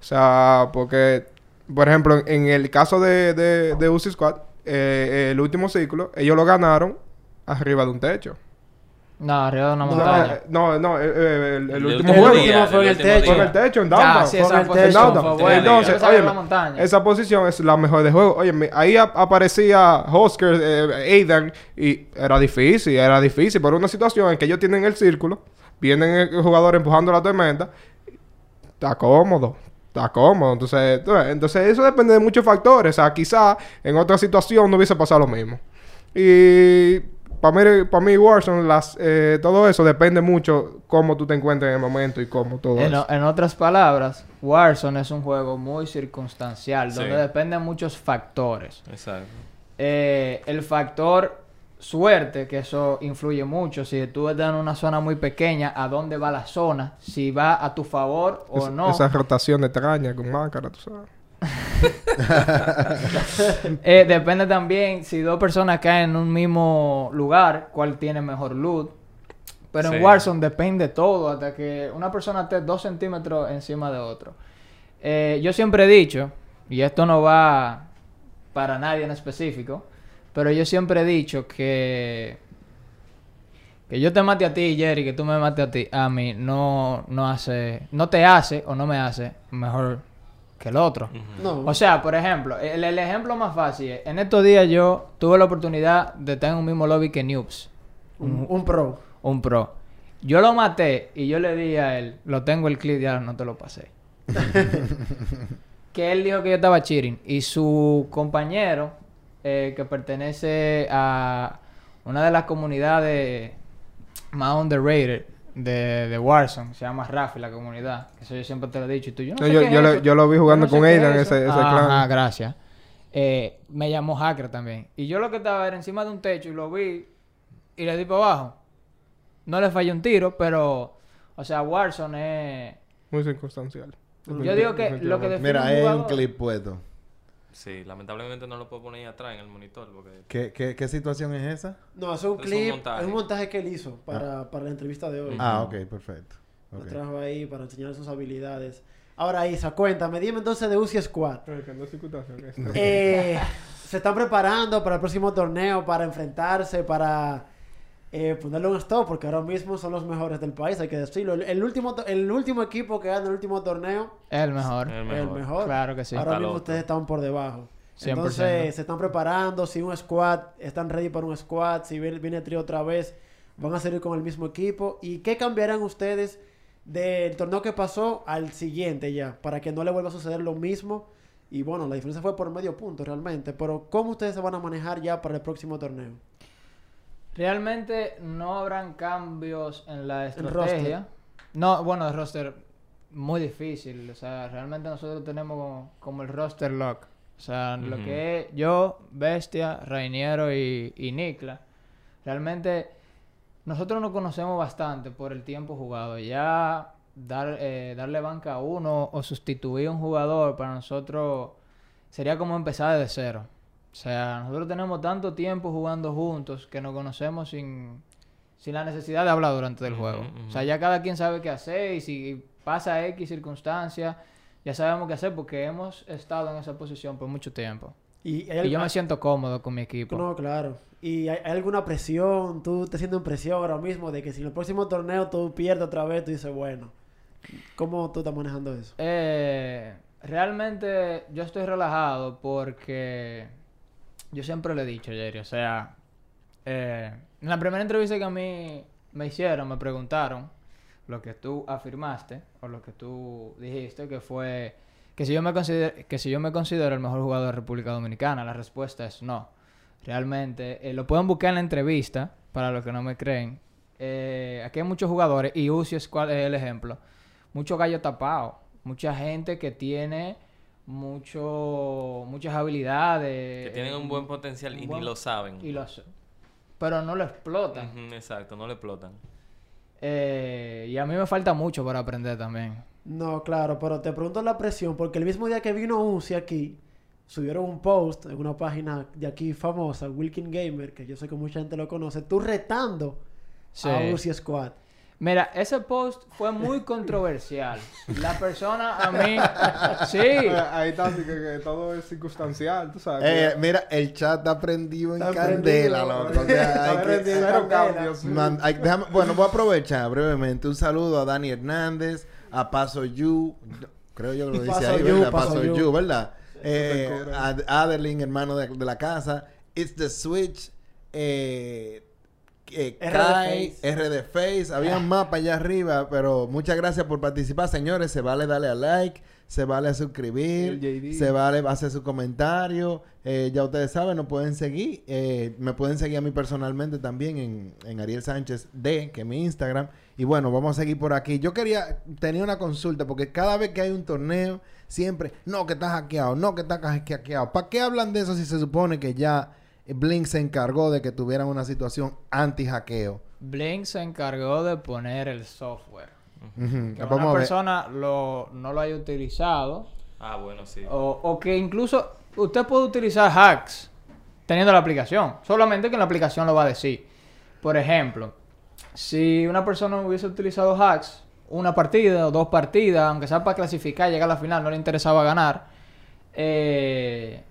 O sea, porque, por ejemplo, en el caso de, de, de Uzi Squad, eh, el último ciclo, ellos lo ganaron arriba de un techo. No, arriba de una montaña. Eh, No, no, eh, eh, el, el El último último juego. día, fue en el techo. Fue en el techo, en downtown. Fue en el techo. Entonces, esa posición es la mejor de juego. Oye, ahí ap- aparecía Hosker, eh, Aidan, y era difícil, era difícil. Por una situación en que ellos tienen el círculo, vienen el jugador empujando la tormenta, está cómodo. Está cómodo. Entonces, entonces eso depende de muchos factores. O sea, quizá en otra situación no hubiese pasado lo mismo. Y para mí, para mí Warzone, las, eh, todo eso depende mucho cómo tú te encuentres en el momento y cómo todo En, eso. en otras palabras, Warzone es un juego muy circunstancial, Sí. donde dependen muchos factores. Exacto. Eh, el factor suerte, que eso influye mucho. Si tú estás en una zona muy pequeña, ¿a dónde va la zona? Si va a tu favor o Es- no. Esa rotación extraña con máscara, tú sabes. Eh, depende también si dos personas caen en un mismo lugar, cuál tiene mejor loot. Pero Sí. en Warzone depende todo, hasta que una persona esté dos centímetros encima de otro. Eh, yo siempre he dicho, y esto no va para nadie en específico, pero yo siempre he dicho que que yo te mate a ti, Jerry, que tú me mates a ti, a mí, no, no hace, no te hace o no me hace mejor que el otro. No. O sea, por ejemplo, el, el ejemplo más fácil es, en estos días yo tuve la oportunidad de estar en un mismo lobby que Noobs, un, un pro. un pro. Yo lo maté y yo le di a él, lo tengo el clip, ya no te lo pasé. que él dijo que yo estaba cheating y su compañero, eh, que pertenece a una de las comunidades más underrated de, de Warzone, se llama Rafi la comunidad, que eso yo siempre te lo he dicho y tú, yo no sé yo, qué es yo, lo, eso. yo lo vi jugando Yo no con sé Aidan, es ese, eso. ese Ajá, clan. gracias. Eh, me llamó hacker también. Y yo lo que estaba era encima de un techo y lo vi y le di para abajo. No le falló un tiro, pero, o sea, Warzone es... Muy circunstancial. Yo digo que lo que define Mira, un hay un clip puesto. Sí, lamentablemente no lo puedo poner ahí atrás en el monitor porque... ¿Qué, qué, qué situación es esa? No, es un Es un clip, montaje. es un montaje que él hizo para, para la entrevista de hoy. Ah, ok, perfecto. Lo Ok. trajo ahí para enseñar sus habilidades. Ahora, Isa, cuéntame, dime entonces de UCI Squad. Eh, ¿Se están preparando para el próximo torneo, para enfrentarse, para eh, ponerle un stop? Porque ahora mismo son los mejores del país, hay que decirlo. El, el último, to- el último equipo que gana el último torneo Es el mejor. El es el mejor. mejor. Claro que sí. Ahora mismo loco. ustedes están por debajo. 100%. Entonces, se están preparando. Si un squad, están ready para un squad. Si viene, viene trío otra vez, van a seguir con el mismo equipo. ¿Y qué cambiarán ustedes del torneo que pasó al siguiente ya? Para que no le vuelva a suceder lo mismo. Y bueno, la diferencia fue por medio punto realmente. Pero, ¿cómo ustedes se van a manejar ya para el próximo torneo? Realmente no habrán cambios en la roster. estrategia. No, bueno, el roster muy difícil. O sea, realmente nosotros tenemos como, como el roster lock. O sea, lo que es yo, Bestia, Rainiero y, y Nikla. Realmente nosotros nos conocemos bastante por el tiempo jugado. Ya dar, eh, darle banca a uno o sustituir a un jugador para nosotros sería como empezar desde cero. O sea, nosotros tenemos tanto tiempo jugando juntos que nos conocemos sin, sin la necesidad de hablar durante el juego. O sea, ya cada quien sabe qué hacer y si pasa X circunstancia, ya sabemos qué hacer porque hemos estado en esa posición por mucho tiempo. Y, hay Y yo me siento cómodo con mi equipo. No, claro. ¿Y hay, hay alguna presión? ¿Tú te sientes en presión ahora mismo de que si en el próximo torneo tú pierdes otra vez, tú dices, bueno, ¿cómo tú estás manejando eso? Eh, realmente yo estoy relajado porque yo siempre le he dicho, Jerry, o sea, eh, en la primera entrevista que a mí me hicieron, me preguntaron lo que tú afirmaste o lo que tú dijiste, que fue que si yo me considero, que si yo me considero el mejor jugador de República Dominicana, la respuesta es no. Realmente, eh, lo pueden buscar en la entrevista, para los que no me creen. Eh, aquí hay muchos jugadores, y Uzi es es el ejemplo. Mucho gallo tapado, mucha gente que tiene mucho, muchas habilidades. Que tienen un buen potencial y buen- ni lo saben. y lo pero no lo explotan. Exacto, no lo explotan. Eh, y a mí me falta mucho para aprender también. No, claro, pero te pregunto la presión, porque el mismo día que vino UCI aquí, subieron un post en una página de aquí famosa, Wilkin Gamer, que yo sé que mucha gente lo conoce, tú retando Sí. a UCI Squad. Mira, ese post fue muy controversial. La persona a mí... Sí. Ahí está, así que, que todo es circunstancial, tú sabes. Eh, que- mira, el chat está prendido en Está candela, loco. O sea, hay Está que- prendido en Cero candela. cambios. Man- hay- déjame- bueno, voy a aprovechar brevemente. Un saludo a Dani Hernández, a Paso Yu, creo yo que lo dice Paso ahí, Yu, ¿verdad? Paso Paso Yu. Yu, ¿verdad? Eh, Super a Aderlin, hermano de, de la casa. It's the Switch. Eh, eh, Kai. RD Face. Había un mapa allá arriba, pero muchas gracias por participar, señores. Se vale darle a like, se vale a suscribir, se vale hacer su comentario. Eh, ya ustedes saben, nos pueden seguir. Eh, me pueden seguir a mí personalmente también en, en Ariel Sánchez D, que es mi Instagram. Y bueno, vamos a seguir por aquí. Yo quería, tenía una consulta, porque cada vez que hay un torneo, siempre, no, que está hackeado, no, que está hackeado. ¿Para qué hablan de eso si se supone que ya Blink se encargó de que tuvieran una situación anti-hackeo? Blink se encargó de poner el software. Que una persona lo, no lo haya utilizado. Ah, bueno, sí. O, o que incluso usted puede utilizar hacks teniendo la aplicación. Solamente que en la aplicación lo va a decir. Por ejemplo, si una persona hubiese utilizado hacks, una partida o dos partidas, aunque sea para clasificar, llegar a la final, no le interesaba ganar, eh,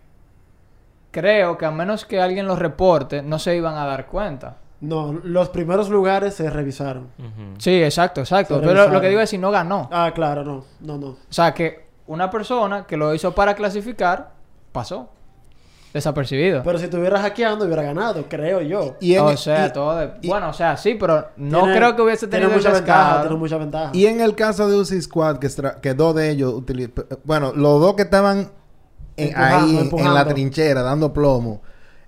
creo que a menos que alguien lo reporte, no se iban a dar cuenta. No, los primeros lugares se revisaron. Sí, exacto, exacto. Se Pero lo que digo es si no ganó. Ah, claro, no. No, no. O sea, que una persona que lo hizo para clasificar, pasó. Desapercibido. Pero si estuviera hackeando, hubiera ganado, creo yo. Y en, o sea, y- todo de... y- Bueno, o sea, sí, pero no Tiene- creo que hubiese tiene tenido mucha ventaja, tiene mucha ventaja. y en el caso de UC Squad, que, que dos de ellos Bueno, los dos que estaban en- Empujando, ahí en- la trinchera dando plomo,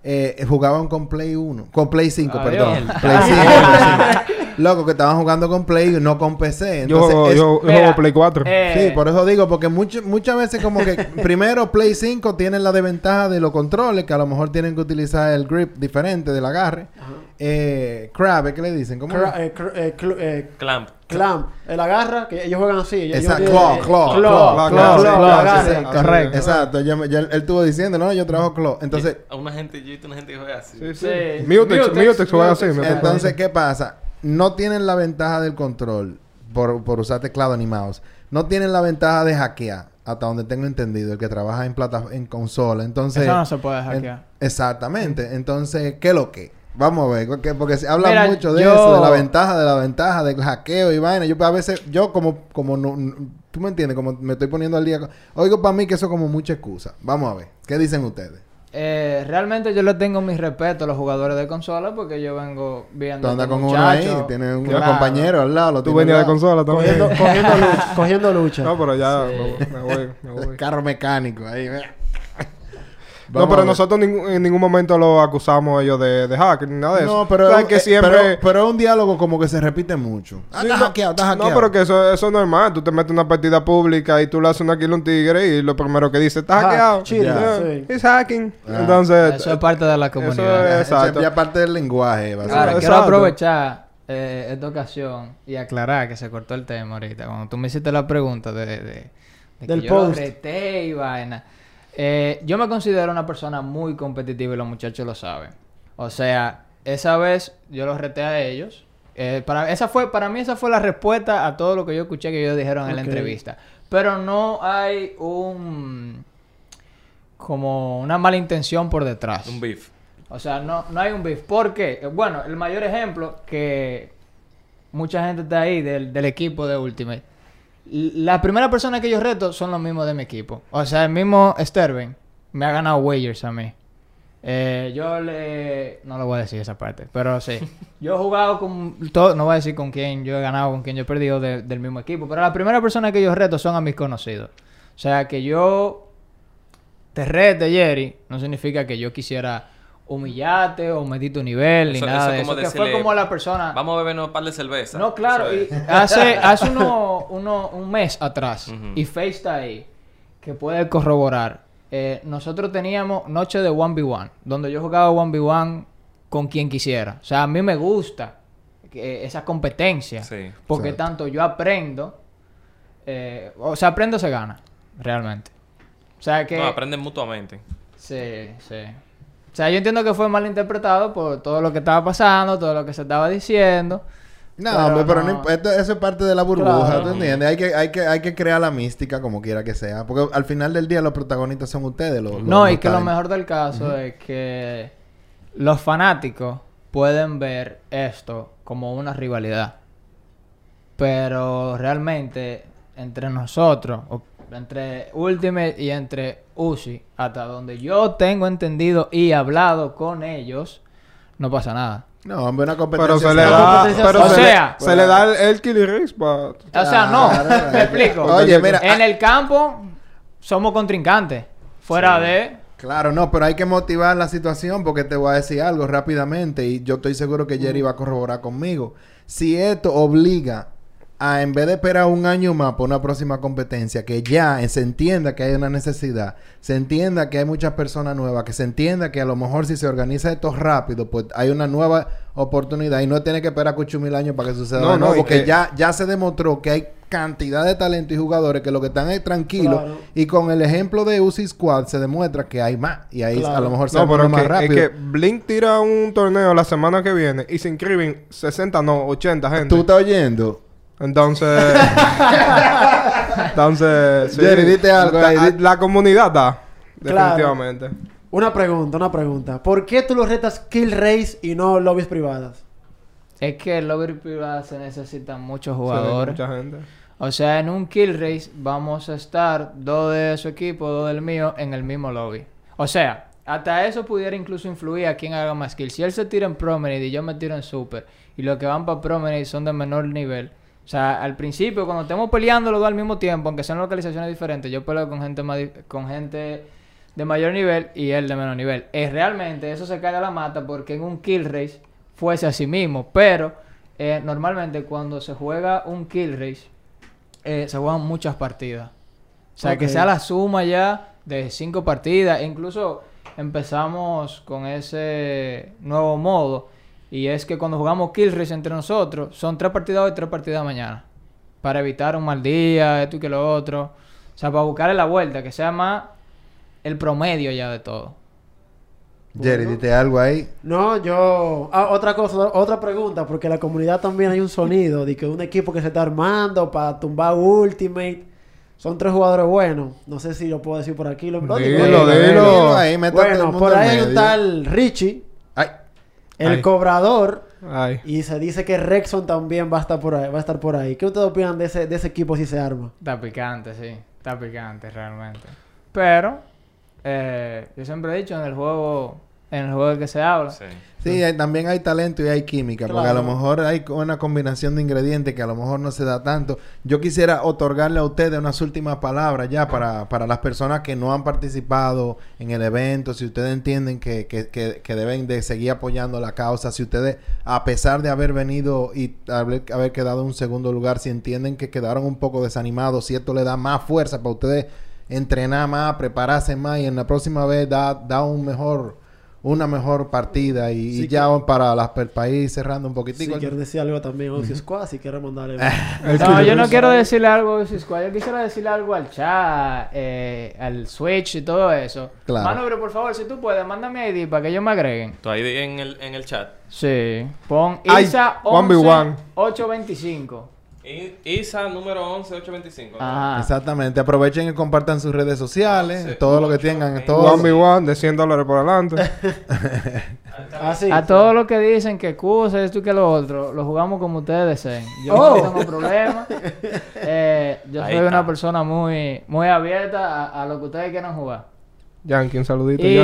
eh, jugaban con Play 1. Con Play 5, Adiós. perdón. Play 5. Play 5. Loco, que estaban jugando con Play y no con PC. Yo, Entonces, juego- es- yo, yo juego Play 4. eh, Sí, por eso digo, porque mucho- muchas veces como que primero Play 5 tienen la desventaja de los controles, que a lo mejor tienen que utilizar el grip diferente del agarre. Ajá. Eh, crab, ¿qué le dicen? ¿Cómo Cra- es? eh, cr- eh, cl- eh, Clamp. clamp. El agarra, que ellos juegan así. ellos Exacto, claw, eh, claw, claw, claw, claw, correcto. Exacto, yo yo- él estuvo diciendo, no, yo trabajo claw. Entonces, A una gente, yo he visto una gente que juega así. Sí, sí. Sí. Mutex, juega así. Entonces ¿qué pasa? No tienen la ventaja del control por, por usar teclado ni mouse. No tienen la ventaja de hackear, hasta donde tengo entendido, el que trabaja en plata en consola. Entonces, Eso no se puede en- hackear. exactamente. Entonces, ¿qué es lo que? Vamos a ver, porque, porque se habla Mira, mucho de yo- eso, de la ventaja, de la ventaja, del hackeo y vaina. Yo a veces, yo como, como no, no- tú me entiendes, como me estoy poniendo al día. Oigo para mí que eso es como mucha excusa. Vamos a ver, ¿qué dicen ustedes? Eh, realmente yo le tengo mi respeto a los jugadores de consola porque yo vengo viendo. Tú andas estos con uno ahí, tienes un Claro. compañero al lado. Lo Tú venías de consola también. Cogiendo, cogiendo lucha. cogiendo lucha. No, pero ya Sí. me, me voy, me voy. Carro mecánico ahí. No, Vamos pero nosotros ningún- en ningún momento lo acusamos a ellos de, de hacker ni nada de eso. No, pero, O sea, es- que eh, siempre... pero, pero es un diálogo como que se repite mucho. Ah, Sí, está no- hackeado, está hackeado. No, pero que eso, eso es normal. Tú te metes una partida pública y tú le haces una kill a un tigre y lo primero que dice, está Hack, hackeado. cheating, Yeah. sí. It's hacking. Ah. Entonces... Eso es parte de la eso comunidad. es- Eso exacto. es ya parte del lenguaje, Ahora, básicamente. quiero aprovechar eh, esta ocasión y aclarar que se cortó el tema ahorita. Cuando tú me hiciste la pregunta de, de, de que Del yo lo post. reté y vaina. Eh, yo me considero una persona muy competitiva y los muchachos lo saben. O sea, esa vez yo los reté a ellos. Eh, para, esa fue, para mí esa fue la respuesta a todo lo que yo escuché que ellos dijeron en la entrevista. Pero no hay un... como una mala intención por detrás. Un beef. O sea, no, no hay un beef. ¿Por qué? Bueno, el mayor ejemplo que mucha gente está ahí del, del equipo de Ultimate. La primera persona que yo reto son los mismos de mi equipo. O sea, el mismo Sterben me ha ganado wagers a mí. Eh, yo le... No lo voy a decir esa parte, pero sí. Yo he jugado con... Todo, no voy a decir con quién yo he ganado, con quién yo he perdido de- del mismo equipo. Pero la primera persona que yo reto son a mis conocidos. O sea, que yo te rete, Jerry, no significa que yo quisiera humillarte o medir tu nivel ni Eso- nada eso de como eso. Que fue como la persona... Vamos a bebernos un par de cerveza. No, claro. Y hace hace uno, uno- un mes atrás, y Face está ahí, que puede corroborar. eh, nosotros teníamos noche de 1v1, donde yo jugaba 1v1 con quien quisiera. O sea, a mí me gusta que- esa competencia. Sí. Porque Exacto. tanto yo aprendo, eh, o sea, aprendo se gana, realmente. O sea que... No, aprenden mutuamente. Sí, sí. O sea, yo entiendo que fue mal interpretado por todo lo que estaba pasando, todo lo que se estaba diciendo. No, Pero hombre, pero no no. imp- esto- eso es parte de la burbuja, Claro. ¿tú entiendes? Hay que, hay, que, hay que crear la mística como quiera que sea. Porque al final del día los protagonistas son ustedes. Los, los No, y que lo mejor del caso es que los fanáticos pueden ver esto como una rivalidad. Pero realmente entre nosotros, entre Ultimate y entre Uzi, hasta donde yo tengo entendido y hablado con ellos, no pasa nada. No, hombre, una competencia. Pero se le da, pero se, O le- sea- se le da el, el kill y race pa- O sea, no, me explico. Oye, mira, en ah- el campo somos contrincantes. Fuera de... Claro, no, pero hay que motivar la situación porque te voy a decir algo rápidamente y yo estoy seguro que Jerry va a corroborar conmigo. Si esto obliga a en vez de esperar un año más por una próxima competencia, que ya se entienda que hay una necesidad, se entienda que hay muchas personas nuevas, que se entienda que a lo mejor si se organiza esto rápido, pues hay una nueva oportunidad y no tiene que esperar cucho mil años para que suceda. No, no, porque que- ya, ya se demostró que hay cantidad de talento y jugadores que lo que están es tranquilos Claro. y con el ejemplo de Uzi Squad se demuestra que hay más y ahí Claro. a lo mejor se No, pero más que, es rápido. que Blink tira un torneo la semana que viene y se inscriben 60, no, 80 gente. ¿Tú estás oyendo? Entonces. entonces. sí. Jerry, dite algo La, comunidad da. Claro. Definitivamente. Una pregunta, una pregunta. ¿Por qué tú los retas kill race y no lobbies privadas? Es que en lobby privada se necesitan muchos Sí, jugadores. mucha gente. O sea, en un kill race vamos a estar dos de su equipo, dos del mío, en el mismo lobby. O sea, hasta eso pudiera incluso influir a quien haga más kills. Si él se tira en Promenade y yo me tiro en Super, y los que van para Promenade son de menor nivel. O sea, al principio, cuando estemos peleando los dos al mismo tiempo, aunque sean localizaciones diferentes, yo peleo con gente más con gente de mayor nivel y él de menor nivel. Es realmente eso se cae a la mata porque en un kill race fuese así mismo. Pero eh, normalmente cuando se juega un kill race, eh, se juegan muchas partidas. O sea, que sea la suma ya de cinco partidas. E incluso empezamos con ese nuevo modo. Y es que cuando jugamos kill race entre nosotros, son tres partidas hoy y tres partidas mañana. Para evitar un mal día, esto y que lo otro. O sea, para buscarle la vuelta, que sea más el promedio ya de todo. Jerry, dite algo ahí. No, yo... Ah, otra cosa, otra pregunta, porque en la comunidad también hay un sonido de que un equipo que se está armando para tumbar Ultimate. Son tres jugadores buenos. No sé si lo puedo decir por aquí. Lo, Dilo, ahí, Bueno, por ahí hay un medio. tal Richie, el Ay. cobrador. Ay. Y se dice que Rexon también va a estar por ahí. Va a estar por ahí. ¿Qué ustedes opinan de ese, de ese equipo si se arma? Está picante, sí. Está picante realmente. Pero, eh, yo siempre he dicho en el juego, en el juego del que se habla. Sí. Sí, hay- también hay talento y hay química, porque a lo mejor hay una combinación de ingredientes que a lo mejor no se da tanto. Yo quisiera otorgarle a ustedes unas últimas palabras ya para, para las personas que no han participado en el evento, si ustedes entienden que, que, que, que deben de seguir apoyando la causa, si ustedes, a pesar de haber venido y haber, haber quedado en un segundo lugar, si entienden que quedaron un poco desanimados, si esto le da más fuerza para ustedes entrenar más, prepararse más y en la próxima vez da, da un mejor una mejor partida y, Sí, y ya para las para el país cerrando un Si poquitico. quieres decir algo también, Ozzy Squad, si quieres mandarle... El No, que- yo no quiero decirle algo a Squad. Yo quisiera decirle algo al chat, eh, al Switch y todo eso. Claro. Mano, pero por favor, si tú puedes, mándame ID para que ellos me agreguen. Tú ahí en el, en el chat. Sí. Pon Ay, ISA 1v1. 825. ISA número 11825. ¿no? Ajá. Exactamente. Aprovechen y compartan sus redes sociales, Sí, todo lo que tengan, todo. 1v1 de 100 dólares por adelante. Así. A todos los que dicen que Cusa, esto y que lo otro, lo jugamos como ustedes deseen. Yo Oh. no tengo problema. Eh, yo Ahí soy una persona muy, muy abierta a, a lo que ustedes quieran jugar. Yankee, un saludito, Yankee.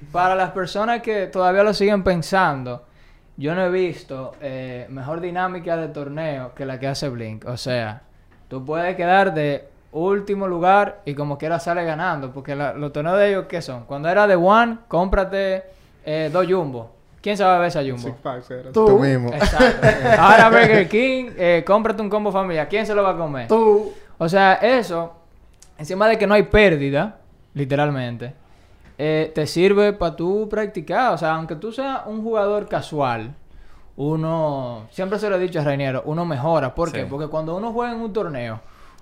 Y para las personas que todavía lo siguen pensando, yo no he visto eh, mejor dinámica de torneo que la que hace Blink. O sea, tú puedes quedar de último lugar y como quiera sale ganando. Porque la- los torneos de ellos, ¿qué son? Cuando era de One, cómprate eh, dos Jumbo. ¿Quién sabe ver esa Jumbo? Six packs era. Tú, Tú mismo. Exacto. Ahora Burger King, eh, cómprate un combo familiar. ¿Quién se lo va a comer? tú. O sea, eso, encima de que no hay pérdida, literalmente, eh, te sirve para tú practicar. O sea, aunque tú seas un jugador casual, uno, siempre se lo he dicho a Reiniero, uno mejora. ¿Por qué? Sí. Porque cuando uno juega en un torneo,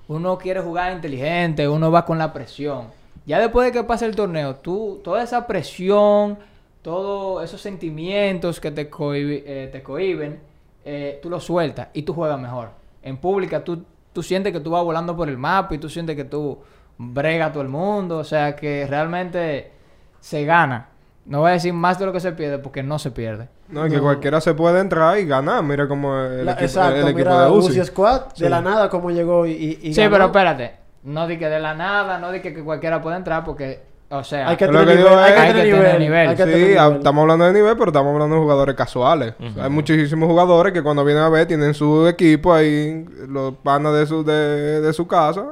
uno quiere jugar inteligente, uno va con la presión. Ya después de que pase el torneo, tú, toda esa presión, todos esos sentimientos que te, eh, te cohiben, eh, tú los sueltas y tú juegas mejor. En pública tú, tú sientes que tú vas volando por el mapa y tú sientes que tú brega a todo el mundo. O sea que realmente se gana. No voy a decir más de lo que se pierde porque no se pierde. No, es que cualquiera se puede entrar y ganar. Mira como el, La- equipo, exacto, el equipo mira, de Uzi Uzi. Squad, Sí. de la nada, como llegó y, y, y sí, ganó. pero espérate. No di que de la nada, no di que, que cualquiera puede entrar porque, o sea, Hay que tener que nivel. Hay que tener Hay que tener nivel. hay que Sí, tener a- nivel. estamos hablando de nivel, pero estamos hablando de jugadores casuales. Hay muchísimos jugadores que cuando vienen a ver tienen su equipo ahí, los panas de su, de, de su casa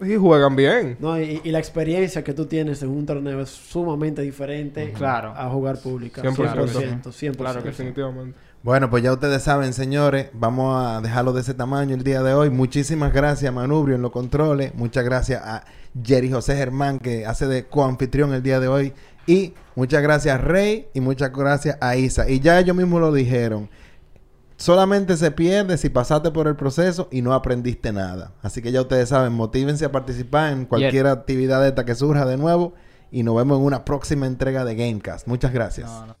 y juegan bien. No, y, y la experiencia que tú tienes en un torneo es sumamente diferente Claro. a jugar pública. 100%. 100%. 100%. Claro que. Definitivamente. Bueno, pues ya ustedes saben, señores, vamos a dejarlo de ese tamaño el día de hoy. Muchísimas gracias, Manubrio, en los controles. Muchas gracias a Jerry José Germán, que hace de coanfitrión el día de hoy. Y muchas gracias, Rey, y muchas gracias a Isa. Y ya ellos mismos lo dijeron. Solamente se pierde si pasaste por el proceso y no aprendiste nada. Así que ya ustedes saben, motívense a participar en cualquier actividad de esta que surja de nuevo. Y nos vemos en una próxima entrega de Gamecast. Muchas gracias. No, no.